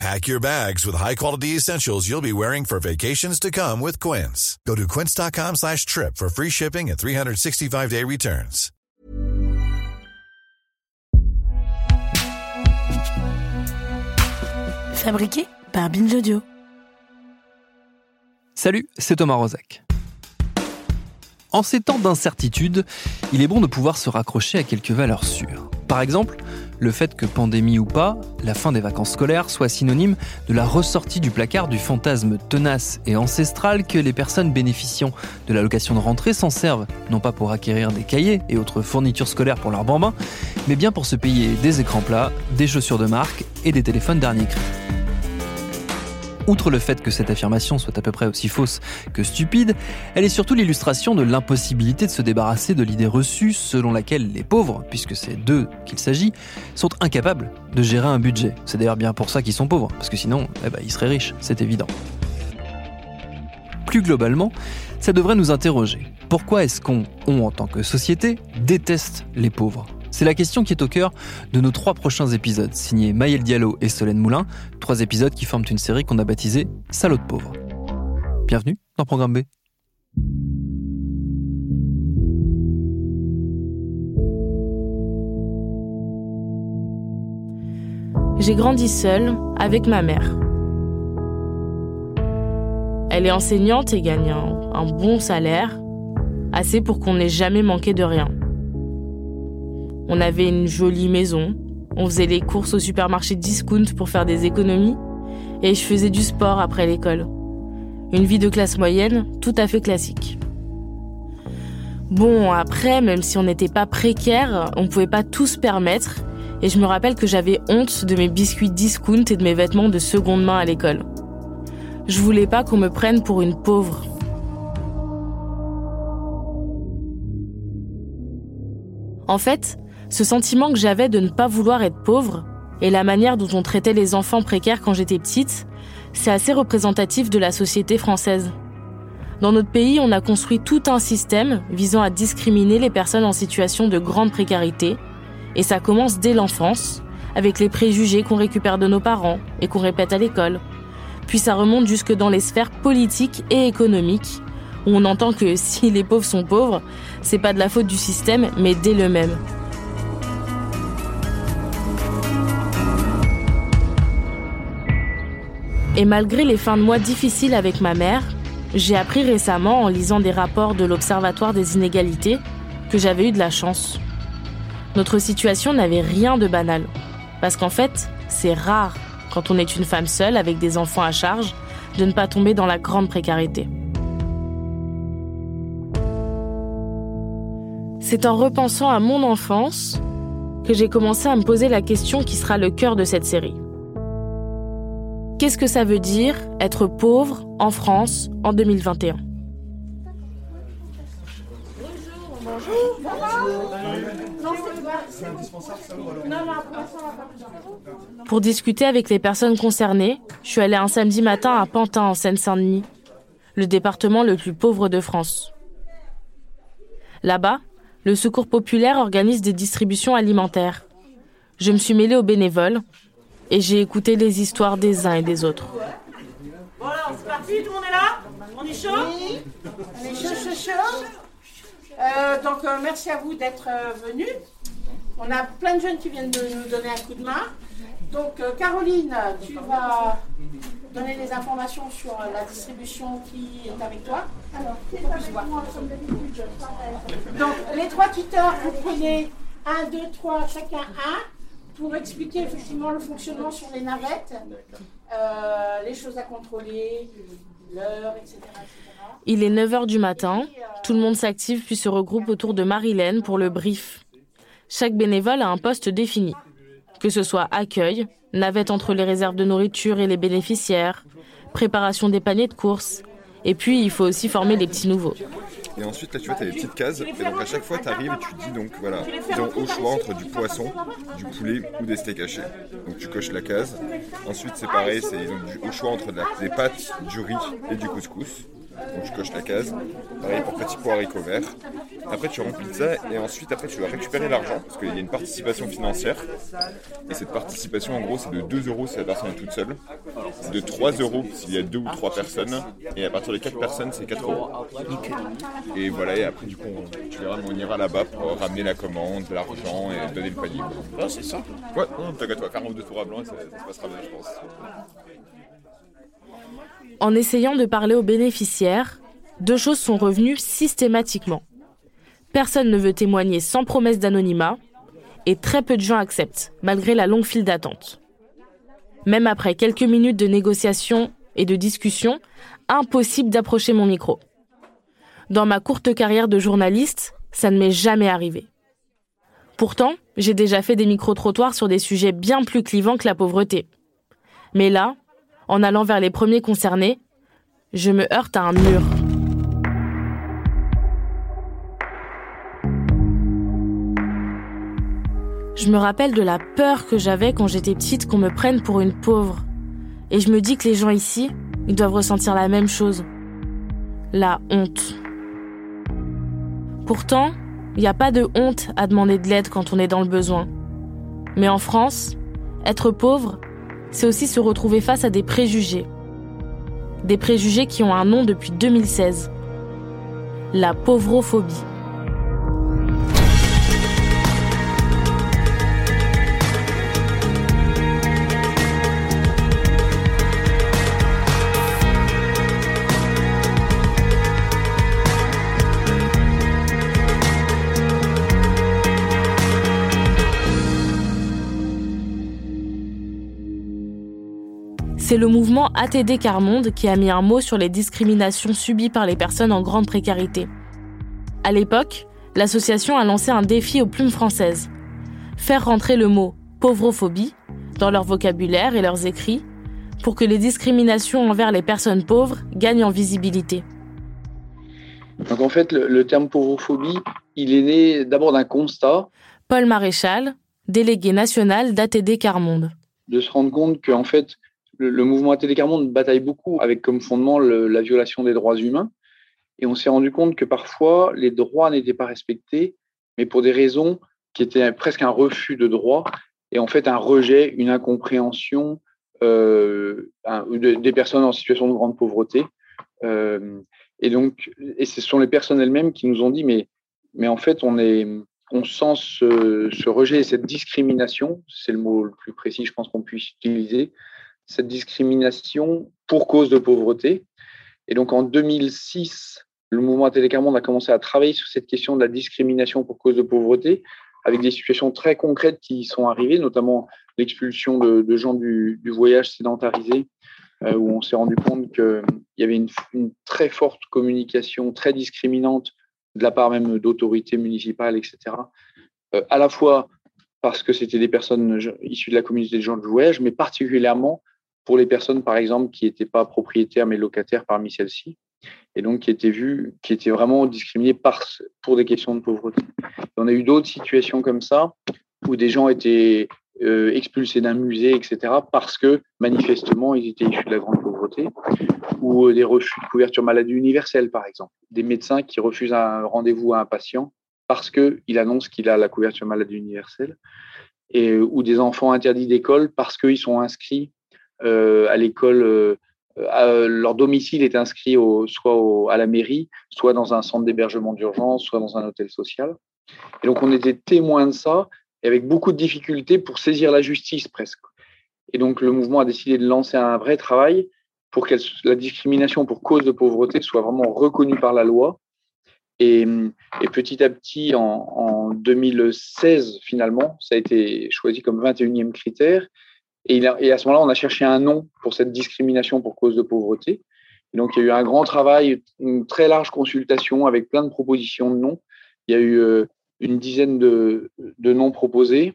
Pack your bags with high-quality essentials you'll be wearing for vacations to come with Quince. Go to quince.com slash trip for free shipping and 365-day returns. Fabriqué par Binge Audio. Salut, c'est Thomas Rozak. En ces temps d'incertitude, il est bon de pouvoir se raccrocher à quelques valeurs sûres. Par exemple, le fait que pandémie ou pas, la fin des vacances scolaires soit synonyme de la ressortie du placard du fantasme tenace et ancestral que les personnes bénéficiant de l'allocation de rentrée s'en servent, non pas pour acquérir des cahiers et autres fournitures scolaires pour leurs bambins, mais bien pour se payer des écrans plats, des chaussures de marque et des téléphones dernier cri. Outre le fait que cette affirmation soit à peu près aussi fausse que stupide, elle est surtout l'illustration de l'impossibilité de se débarrasser de l'idée reçue selon laquelle les pauvres, puisque c'est d'eux qu'il s'agit, sont incapables de gérer un budget. C'est d'ailleurs bien pour ça qu'ils sont pauvres, parce que sinon, eh ben, ils seraient riches, c'est évident. Plus globalement, ça devrait nous interroger. Pourquoi est-ce qu'on, on en tant que société, déteste les pauvres? C'est la question qui est au cœur de nos trois prochains épisodes, signés Maël Diallo et Solène Moulin, trois épisodes qui forment une série qu'on a baptisée Salaud de pauvres. Bienvenue dans Programme B. J'ai grandi seule avec ma mère. Elle est enseignante et gagne un bon salaire, assez pour qu'on n'ait jamais manqué de rien. On avait une jolie maison, on faisait les courses au supermarché discount pour faire des économies, et je faisais du sport après l'école. Une vie de classe moyenne tout à fait classique. Bon, après, même si on n'était pas précaire, on pouvait pas tout se permettre, et je me rappelle que j'avais honte de mes biscuits discount et de mes vêtements de seconde main à l'école. Je voulais pas qu'on me prenne pour une pauvre. En fait, ce sentiment que j'avais de ne pas vouloir être pauvre et la manière dont on traitait les enfants précaires quand j'étais petite, c'est assez représentatif de la société française. Dans notre pays, on a construit tout un système visant à discriminer les personnes en situation de grande précarité, et ça commence dès l'enfance, avec les préjugés qu'on récupère de nos parents et qu'on répète à l'école. Puis ça remonte jusque dans les sphères politiques et économiques, où on entend que si les pauvres sont pauvres, c'est pas de la faute du système, mais dès le même. Et malgré les fins de mois difficiles avec ma mère, j'ai appris récemment en lisant des rapports de l'Observatoire des inégalités que j'avais eu de la chance. Notre situation n'avait rien de banal. Parce qu'en fait, c'est rare, quand on est une femme seule avec des enfants à charge, de ne pas tomber dans la grande précarité. C'est en repensant à mon enfance que j'ai commencé à me poser la question qui sera le cœur de cette série. Qu'est-ce que ça veut dire être pauvre en France en 2021 Pour discuter avec les personnes concernées, je suis allée un samedi matin à Pantin en Seine-Saint-Denis, le département le plus pauvre de France. Là-bas, le Secours populaire organise des distributions alimentaires. Je me suis mêlée aux bénévoles et j'ai écouté les histoires des uns et des autres. Bon alors, c'est parti, tout le monde est là On est chaud Oui, on est chaud, chaud, chaud. Euh, donc, euh, merci à vous d'être euh, venus. On a plein de jeunes qui viennent de nous donner un coup de main. Donc, euh, Caroline, tu vas donner les informations sur la distribution qui est avec toi. Alors, Donc, les trois tuteurs, vous prenez un, deux, trois, chacun un pour expliquer effectivement le fonctionnement sur les navettes, euh, les choses à contrôler, l'heure, etc., etc. Il est 9h du matin, tout le monde s'active puis se regroupe autour de Marilène pour le brief. Chaque bénévole a un poste défini, que ce soit accueil, navette entre les réserves de nourriture et les bénéficiaires, préparation des paniers de courses, et puis il faut aussi former les petits nouveaux. Et ensuite, là, tu vois, tu as des petites cases. Et donc, à chaque fois, tu arrives et tu dis, donc, voilà, disons, au choix entre du poisson, du poulet ou des steaks hachés. Donc, tu coches la case. Ensuite, c'est pareil, c'est au choix entre des pâtes, du riz et du couscous. Donc, tu coches la case. Pareil pour petits pois haricots verts. Après, tu remplis ça et ensuite, après, tu vas récupérer l'argent parce qu'il y a une participation financière. Et cette participation, en gros, c'est de 2 euros si la personne est toute seule. De 3 euros s'il y a 2 ou 3 personnes. Et à partir de 4 personnes, c'est 4 euros. Et voilà, et après, du coup, on, tu verras, on ira là-bas pour ramener la commande, l'argent et donner le panier. Ah, c'est ça Ouais, non, t'inquiète, toi, faire un ou deux tours à blanc et ça, ça se passera bien, je pense. En essayant de parler aux bénéficiaires, deux choses sont revenues systématiquement. Personne ne veut témoigner sans promesse d'anonymat et très peu de gens acceptent, malgré la longue file d'attente. Même après quelques minutes de négociation et de discussion, impossible d'approcher mon micro. Dans ma courte carrière de journaliste, ça ne m'est jamais arrivé. Pourtant, j'ai déjà fait des micro-trottoirs sur des sujets bien plus clivants que la pauvreté. Mais là, en allant vers les premiers concernés, je me heurte à un mur. Je me rappelle de la peur que j'avais quand j'étais petite qu'on me prenne pour une pauvre. Et je me dis que les gens ici, ils doivent ressentir la même chose. La honte. Pourtant, il n'y a pas de honte à demander de l'aide quand on est dans le besoin. Mais en France, être pauvre, c'est aussi se retrouver face à des préjugés. Des préjugés qui ont un nom depuis 2016. La pauvrophobie. C'est le mouvement ATD Carmonde qui a mis un mot sur les discriminations subies par les personnes en grande précarité. À l'époque, l'association a lancé un défi aux plumes françaises. Faire rentrer le mot pauvrophobie dans leur vocabulaire et leurs écrits pour que les discriminations envers les personnes pauvres gagnent en visibilité. Donc en fait, le, le terme pauvrophobie, il est né d'abord d'un constat. Paul Maréchal, délégué national d'ATD Carmonde. De se rendre compte qu'en fait, le, mouvement ATD Carmonde bataille beaucoup avec comme fondement la violation des droits humains. Et on s'est rendu compte que parfois, les droits n'étaient pas respectés, mais pour des raisons qui étaient presque un refus de droit et en fait un rejet, une incompréhension euh, des personnes en situation de grande pauvreté. Euh, et donc, et ce sont les personnes elles-mêmes qui nous ont dit, mais, mais en fait, on est, on sent ce, ce rejet et cette discrimination, c'est le mot le plus précis, je pense qu'on puisse utiliser, cette discrimination pour cause de pauvreté. Et donc en 2006, le mouvement Télécarmonde a commencé à travailler sur cette question de la discrimination pour cause de pauvreté, avec des situations très concrètes qui sont arrivées, notamment l'expulsion de, gens du, voyage sédentarisé, euh, où on s'est rendu compte qu'il y avait une, une, très forte communication très discriminante de la part même d'autorités municipales, etc. Euh, à la fois parce que c'était des personnes issues de la communauté des gens du voyage, mais particulièrement pour les personnes, par exemple, qui n'étaient pas propriétaires mais locataires parmi celles-ci, et donc qui étaient vues, qui étaient vraiment discriminées pour des questions de pauvreté. Et on a eu d'autres situations comme ça, où des gens étaient euh, expulsés d'un musée, etc., parce que manifestement, ils étaient issus de la grande pauvreté, ou euh, des refus de couverture maladie universelle, par exemple. Des médecins qui refusent un rendez-vous à un patient parce qu'il annonce qu'il a la couverture maladie universelle, et, ou des enfants interdits d'école parce qu'ils sont inscrits euh, à l'école, euh, à, leur domicile est inscrit soit à la mairie, soit dans un centre d'hébergement d'urgence, soit dans un hôtel social. Et donc on était témoin de ça, et avec beaucoup de difficultés pour saisir la justice presque. Et donc le mouvement a décidé de lancer un vrai travail pour que la discrimination pour cause de pauvreté soit vraiment reconnue par la loi. Et, et petit à petit, en, 2016, finalement, ça a été choisi comme 21e critère. Et, à ce moment-là, on a cherché un nom pour cette discrimination pour cause de pauvreté. Et donc, il y a eu un grand travail, une très large consultation avec plein de propositions de noms. Il y a eu euh, une dizaine de, noms proposés.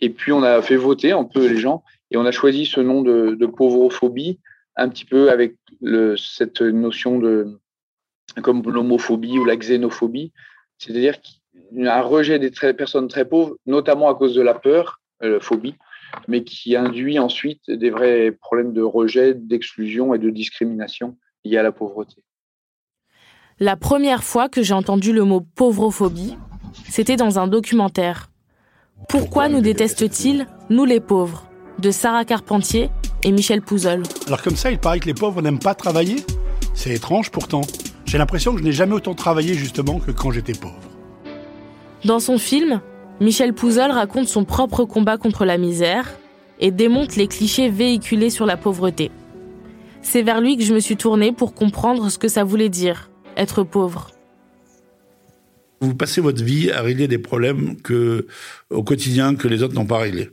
Et puis, on a fait voter un peu les gens. Et on a choisi ce nom de, pauvrophobie, un petit peu avec cette notion de, comme l'homophobie ou la xénophobie, c'est-à-dire un rejet des personnes très pauvres, notamment à cause de la peur, la phobie, mais qui induit ensuite des vrais problèmes de rejet, d'exclusion et de discrimination liés à la pauvreté. La première fois que j'ai entendu le mot pauvrophobie, c'était dans un documentaire. Pourquoi nous détestent-ils, nous les pauvres? De Sarah Carpentier et Michel Pouzol. Alors comme ça, il paraît que les pauvres n'aiment pas travailler? C'est étrange pourtant. J'ai l'impression que je n'ai jamais autant travaillé justement que quand j'étais pauvre. Dans son film, Michel Pouzol raconte son propre combat contre la misère et démonte les clichés véhiculés sur la pauvreté. C'est vers lui que je me suis tournée pour comprendre ce que ça voulait dire, être pauvre. Vous passez votre vie à régler des problèmes que, au quotidien que les autres n'ont pas réglés.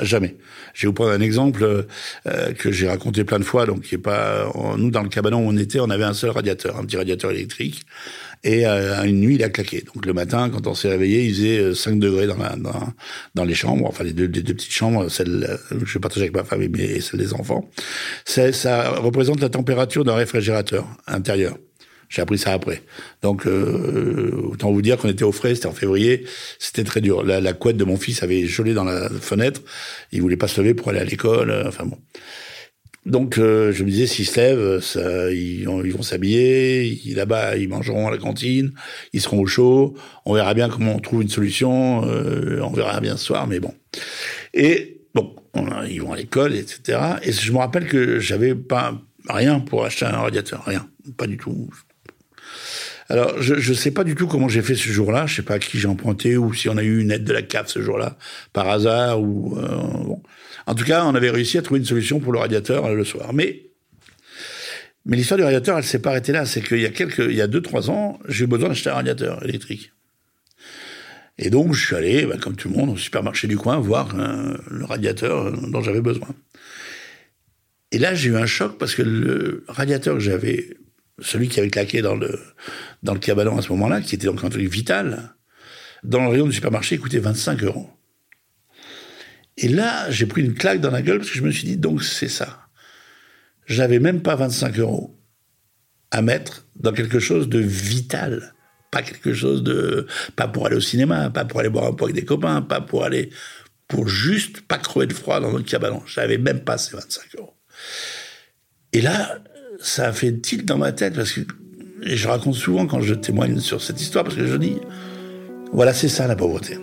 Jamais. Je vais vous prendre un exemple euh, que j'ai raconté plein de fois. Donc, qui est pas nous dans le cabanon où on était, on avait un seul radiateur, un petit radiateur électrique. Et euh, une nuit, il a claqué. Donc le matin, quand on s'est réveillé, il faisait 5 euh, degrés dans, la, dans, dans les chambres, enfin les deux, les deux petites chambres, celle que je partage avec ma femme et celle des enfants. Ça représente la température d'un réfrigérateur intérieur. J'ai appris ça après. Donc, euh, autant vous dire qu'on était au frais, c'était en février, c'était très dur. La, couette de mon fils avait gelé dans la fenêtre, il voulait pas se lever pour aller à l'école, euh, enfin bon. Donc, euh, je me disais, s'ils se lèvent, ils, vont s'habiller, là-bas, ils mangeront à la cantine, ils seront au chaud, on verra bien comment on trouve une solution, on verra bien ce soir, mais bon. Et bon, on, ils vont à l'école, etc. Et je me rappelle que j'avais pas rien pour acheter un radiateur, rien, pas du tout. Alors, je ne sais pas du tout comment j'ai fait ce jour-là. Je sais pas à qui j'ai emprunté ou si on a eu une aide de la CAF ce jour-là, par hasard ou euh, bon. En tout cas, on avait réussi à trouver une solution pour le radiateur euh, le soir. Mais mais l'histoire du radiateur, elle s'est pas arrêtée là. C'est qu'il y a quelques, il y a deux trois ans, j'ai eu besoin d'acheter un radiateur électrique. Et donc, je suis allé, bah, comme tout le monde, au supermarché du coin, voir euh, le radiateur dont j'avais besoin. Et là, j'ai eu un choc parce que le radiateur que j'avais celui qui avait claqué dans le, dans le cabanon à ce moment-là, qui était donc un truc vital, dans le rayon du supermarché, coûtait 25 euros. Et là, j'ai pris une claque dans la gueule parce que je me suis dit, donc c'est ça. J'avais même pas 25 euros à mettre dans quelque chose de vital. Pas quelque chose de, pas pour aller au cinéma, pas pour aller boire un pot avec des copains, pas pour aller, pour juste pas crever de froid dans notre cabanon. J'avais même pas ces 25 euros. Et là, ça fait tilt dans ma tête parce que et je raconte souvent quand je témoigne sur cette histoire parce que je dis voilà, c'est ça la pauvreté.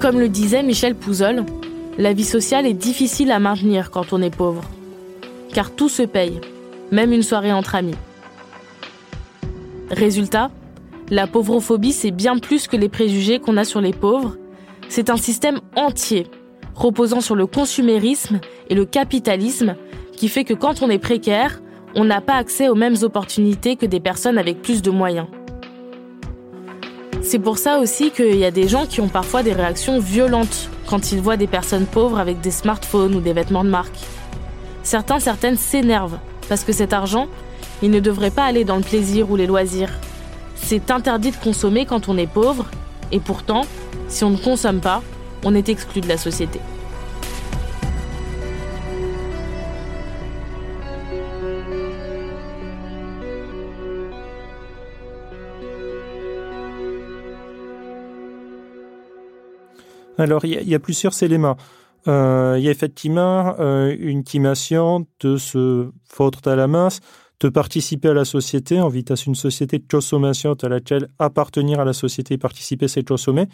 Comme le disait Michel Pouzol, la vie sociale est difficile à maintenir quand on est pauvre. Car tout se paye, même une soirée entre amis. Résultat, la pauvrophobie, c'est bien plus que les préjugés qu'on a sur les pauvres. C'est un système entier, reposant sur le consumérisme et le capitalisme, qui fait que quand on est précaire, on n'a pas accès aux mêmes opportunités que des personnes avec plus de moyens. C'est pour ça aussi qu'il y a des gens qui ont parfois des réactions violentes quand ils voient des personnes pauvres avec des smartphones ou des vêtements de marque. Certains, certaines s'énervent parce que cet argent, il ne devrait pas aller dans le plaisir ou les loisirs. C'est interdit de consommer quand on est pauvre et pourtant, si on ne consomme pas, on est exclu de la société. Alors, il y, a plusieurs éléments. Euh, il y a effectivement euh, une intimation de se foutre à la masse, de participer à la société. On vit dans une société de consommation à laquelle appartenir à la société et participer, c'est consommer.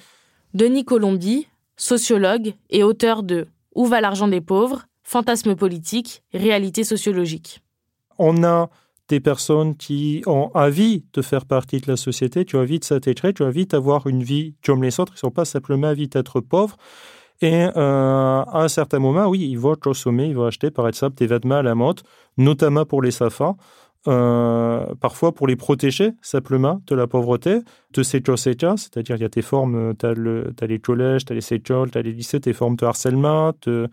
Denis Colombi, sociologue et auteur de Où va l'argent des pauvres? Fantasmes politiques, réalité sociologique. On a des personnes qui ont envie de faire partie de la société, qui ont envie de s'intégrer, qui ont envie d'avoir une vie comme les autres, ils ne sont pas simplement envie d'être pauvres. Et euh, à un certain moment, oui, ils vont consommer, ils vont acheter par exemple des vêtements à la mode, notamment pour les SAFA, euh, parfois pour les protéger simplement de la pauvreté, de ces choses c'est-à-dire il y a des formes, tu as, les collèges, tu as les écoles, tu as les lycées, des formes de harcèlement, de,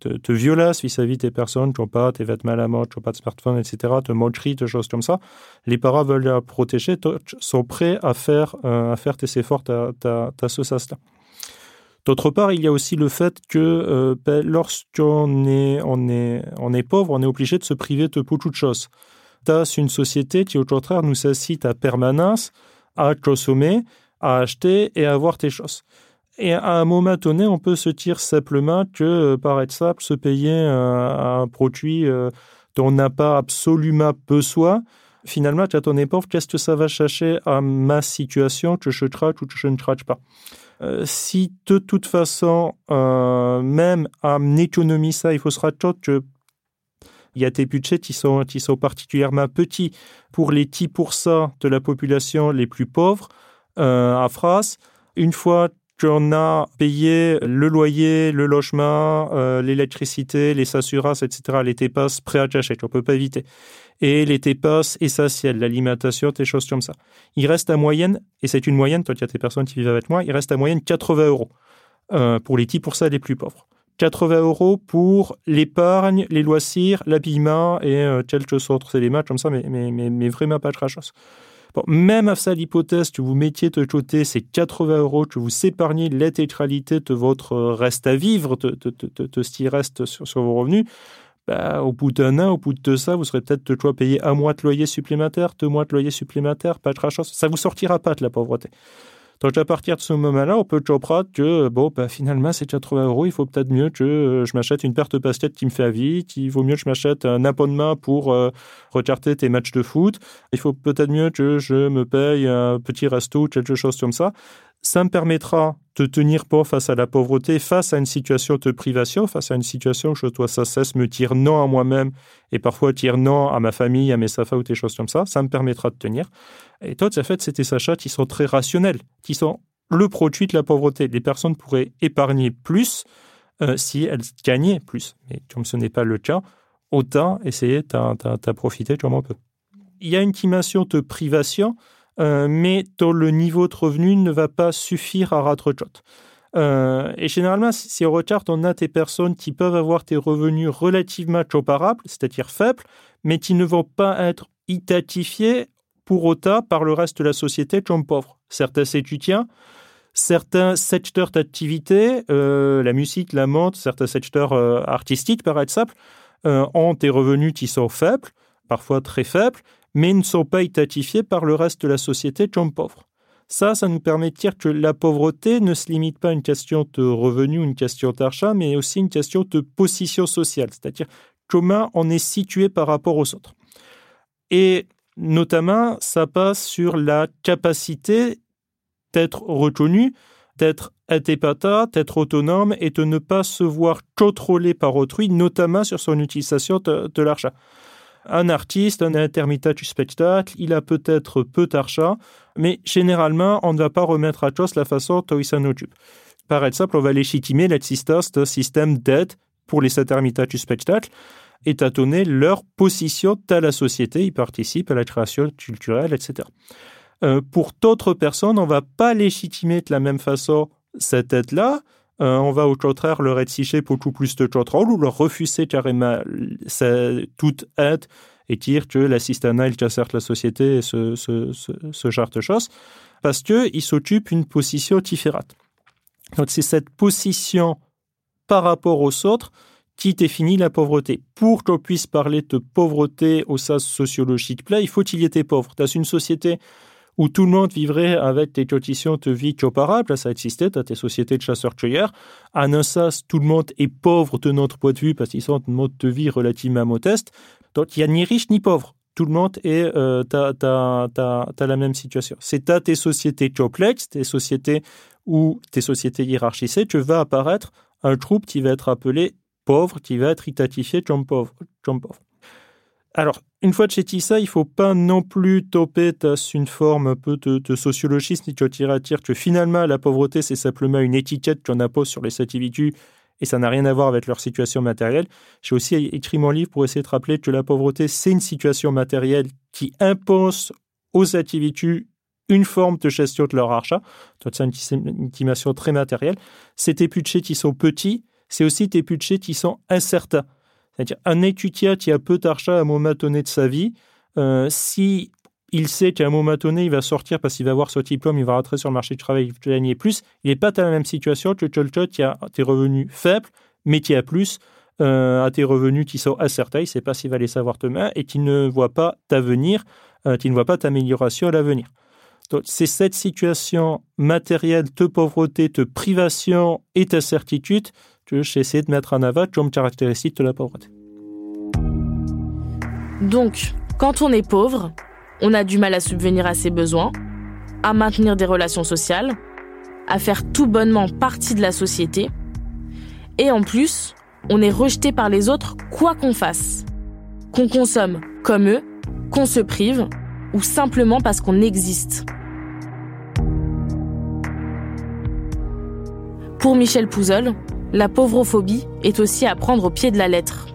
te, violence vis-à-vis des personnes qui n'ont pas tes vêtements à la mode, qui n'ont pas de smartphone, etc., de moquerie, de choses comme ça. Les parents veulent la protéger, sont prêts à faire, euh, à faire tes efforts à, ce sens-là. D'autre part, il y a aussi le fait que euh, ben, lorsqu'on est, on est, on est pauvre, on est obligé de se priver de beaucoup de choses. tu as une société qui, au contraire, nous incite à permanence à consommer, à acheter et à avoir tes choses. Et à un moment donné, on peut se dire simplement que, euh, par exemple, se payer un, produit euh, dont on n'a pas absolument besoin, finalement, tu as ton pauvre, qu'est-ce que ça va chercher à ma situation que je traque ou que je ne traque pas? Euh, Si de toute façon, même à économie ça, il faut se rappeler que il y a des budgets qui sont, qui sont particulièrement petits. Pour les 10% de la population les plus pauvres, à France, une fois qu'on a payé le loyer, le logement, euh, l'électricité, les assurances, etc., les TPAS prêts à acheter, on peut pas éviter. Et les TPAS essentiels, l'alimentation, des choses comme ça. Il reste à moyenne, et c'est une moyenne, toi, il y a des personnes qui vivent avec moi, il reste à moyenne 80 euros euh, pour les 10% les plus pauvres. 80 euros pour l'épargne, les loisirs, l'habillement et euh, quelques autres éléments comme ça, mais, mais, mais, mais vraiment pas de chose même à ça, l'hypothèse que vous mettiez de côté ces 80 euros, que vous épargnez l'intégralité de votre reste à vivre, de, ce qui reste sur, vos revenus, bah, au bout d'un an, au bout de ça, vous serez peut-être de quoi payer un mois de loyer supplémentaire, deux mois de loyer supplémentaire, pas de rachat. Ça vous sortira pas de la pauvreté. Donc à partir de ce moment-là, on peut comprendre que bon, bah, finalement, c'est 80 euros. Il faut peut-être mieux que euh, je m'achète une paire de baskets qui me fait à vie. Il vaut mieux que je m'achète un abonnement pour euh, tes matchs de foot. Il faut peut-être mieux que je me paye un petit resto quelque chose comme ça ça me permettra de tenir bon face à la pauvreté, face à une situation de privation, face à une situation où je dois sans cesse me dire non à moi-même et parfois dire non à ma famille, à mes safas ou des choses comme ça. Ça me permettra de tenir. Et toi, en fait, des achats qui sont très rationnels, qui sont le produit de la pauvreté. Les personnes pourraient épargner plus euh, si elles gagnaient plus. Mais comme ce n'est pas le cas, autant essayer de profiter comme on peut. Il y a une dimension de privation euh, mais le niveau de revenu ne va pas suffire à rattraper. Euh, et généralement, si on regarde, on a des personnes qui peuvent avoir des revenus relativement comparables, c'est-à-dire faibles, mais qui ne vont pas être identifiés pour autant par le reste de la société comme pauvres. Certains étudiants, certains secteurs d'activité, euh, la musique, la mode, certains secteurs artistiques par exemple, ont des revenus qui sont faibles, parfois très faibles, mais ne sont pas identifiés par le reste de la société comme pauvres. Ça, ça nous permet de dire que la pauvreté ne se limite pas à une question de revenu, une question d'argent, mais aussi une question de position sociale, c'est-à-dire comment on est situé par rapport aux autres. Et notamment, ça passe sur la capacité d'être reconnu, d'être indépendant, d'être autonome et de ne pas se voir contrôlé par autrui, notamment sur son utilisation de l'argent un artiste, un intermittent du spectacle, il a peut-être peu d'argent, mais généralement, on ne va pas remettre à cause la façon dont il occupe. Par exemple, on va légitimer l'existence d'un système d'aide pour les intermittents du spectacle et tâtonner leur position dans la société. Ils participent à la création culturelle, etc. Euh, pour d'autres personnes, on ne va pas légitimer de la même façon cette aide-là, euh, on va au contraire leur exiger beaucoup plus de contrôle ou leur refuser carrément toute aide et dire que l'assistanat, il casserte la société et ce, ce, genre de choses, parce qu'ils s'occupent une position différente. Donc c'est cette position par rapport aux autres qui définit la pauvreté. Pour qu'on puisse parler de pauvreté au sens sociologique là, il faut qu'il y ait des pauvres. Dans une société où tout le monde vivrait avec des conditions de vie comparables, ça existait, dans des sociétés de chasseurs-cueilleurs. À Nassas, tout le monde est pauvre de notre point de vue parce qu'ils ont un mode de vie relativement modeste. Donc, il n'y a ni riche ni pauvre. Tout le monde est, euh, t'as, la même situation. C'est à tes sociétés complexes, tes sociétés ou tes sociétés hiérarchisées, que va apparaître un groupe qui va être appelé pauvre, qui va être identifié comme pauvre. Comme pauvre. Alors, une fois chez ça, il faut pas non plus toper une forme un peu de, de sociologisme ni de à dire que finalement la pauvreté c'est simplement une étiquette qu'on appose sur les individus et ça n'a rien à voir avec leur situation matérielle. J'ai aussi écrit mon livre pour essayer de rappeler que la pauvreté c'est une situation matérielle qui impose aux individus une forme de gestion de leur argent. C'est une estimation très matérielle. C'est des budgets qui sont petits, c'est aussi des budgets qui sont incertains. Un étudiant qui a peu d'argent à un moment donné de sa vie, euh, si il sait qu'à un moment donné, il va sortir parce qu'il va avoir son diplôme, il va rentrer sur le marché du travail, il va gagner plus, il n'est pas dans la même situation que quelqu'un qui a des revenus faibles, mais qui a plus, euh, à tes revenus qui sont incertains, il ne sait pas s'il va les savoir demain et qui ne voit pas d'avenir, euh, qui ne voit pas d'amélioration à l'avenir. Donc, c'est cette situation matérielle de pauvreté, de privation et d'incertitude de mettre en avant comme caractéristique de la pauvreté. Donc, quand on est pauvre, on a du mal à subvenir à ses besoins, à maintenir des relations sociales, à faire tout bonnement partie de la société. Et en plus, on est rejeté par les autres quoi qu'on fasse. Qu'on consomme comme eux, qu'on se prive, ou simplement parce qu'on existe. Pour Michel Pouzol, la pauvrophobie est aussi à prendre au pied de la lettre.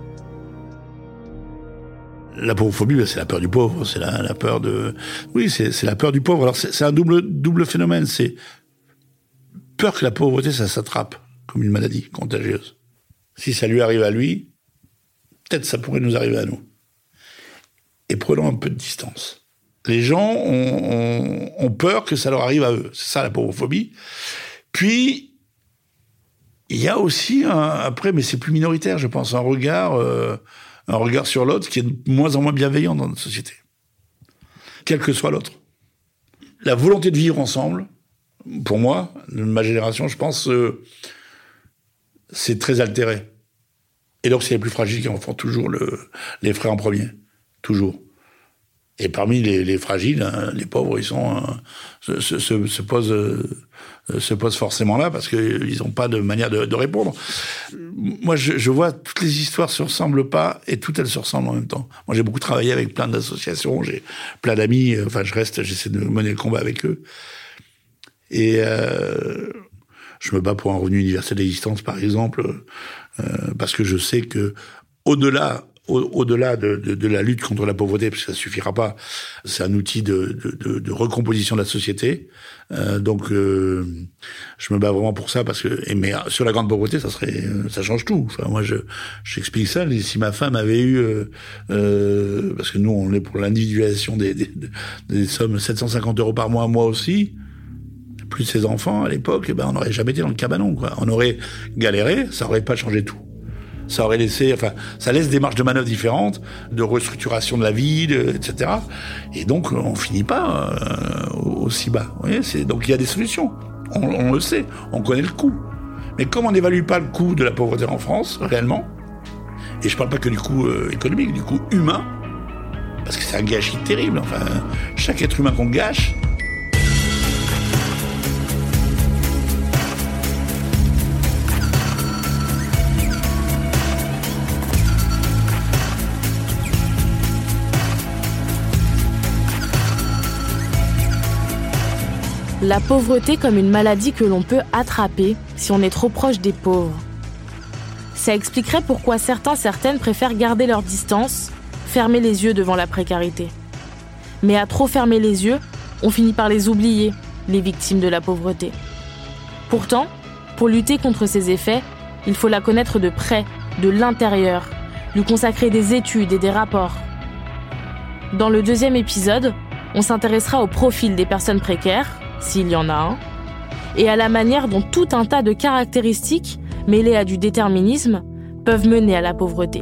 La pauvrophobie, ben, c'est la peur du pauvre, c'est la, peur. Oui, c'est la peur du pauvre. Alors c'est un double, double phénomène, c'est peur que la pauvreté, ça s'attrape comme une maladie contagieuse. Si ça lui arrive à lui, peut-être ça pourrait nous arriver à nous. Et prenons un peu de distance. Les gens ont, peur que ça leur arrive à eux. C'est ça la pauvrophobie. Puis, il y a aussi, après, mais c'est plus minoritaire, je pense, un regard, euh, un regard sur l'autre qui est de moins en moins bienveillant dans notre société. Quel que soit l'autre. La volonté de vivre ensemble, pour moi, de ma génération, je pense, euh, c'est très altéré. Et donc, c'est les plus fragiles qui en font toujours le, les frais en premier. Toujours. Et parmi les, fragiles, hein, les pauvres, ils sont, euh, se, se, se, posent, euh, se posent forcément là parce qu'ils n'ont pas de manière de, de répondre. Moi, je, je, vois toutes les histoires se ressemblent pas et toutes elles se ressemblent en même temps. Moi, j'ai beaucoup travaillé avec plein d'associations, j'ai plein d'amis. Enfin, je reste, j'essaie de mener le combat avec eux. Et euh, je me bats pour un revenu universel d'existence, par exemple, euh, parce que je sais que au-delà au-delà de, la lutte contre la pauvreté, parce que ça suffira pas, c'est un outil de, recomposition de la société. Euh, donc, euh, je me bats vraiment pour ça parce que, mais sur la grande pauvreté, ça serait, ça change tout. Enfin, moi, je, j'explique ça. Si ma femme avait eu, euh, euh parce que nous, on est pour des, des sommes 750 euros par mois, moi aussi plus ses enfants à l'époque, eh ben on n'aurait jamais été dans le cabanon. Quoi. On aurait galéré, ça aurait pas changé tout. Ça aurait laissé, enfin, ça laisse des marges de manœuvre différentes, de restructuration de la vie, etc. Et donc, on finit pas euh, aussi bas. Vous voyez, c'est donc il y a des solutions. On, le sait, on connaît le coût. Mais comme on n'évalue pas le coût de la pauvreté en France, réellement, et je parle pas que du coût euh, économique, du coût humain, parce que c'est un gâchis terrible. Enfin, chaque être humain qu'on gâche, La pauvreté comme une maladie que l'on peut attraper si on est trop proche des pauvres. Ça expliquerait pourquoi certains, certaines préfèrent garder leur distance, fermer les yeux devant la précarité. Mais à trop fermer les yeux, on finit par les oublier, les victimes de la pauvreté. Pourtant, pour lutter contre ces effets, il faut la connaître de près, de l'intérieur, lui consacrer des études et des rapports. Dans le deuxième épisode, on s'intéressera au profil des personnes précaires, s'il y en a un, et à la manière dont tout un tas de caractéristiques, mêlées à du déterminisme, peuvent mener à la pauvreté.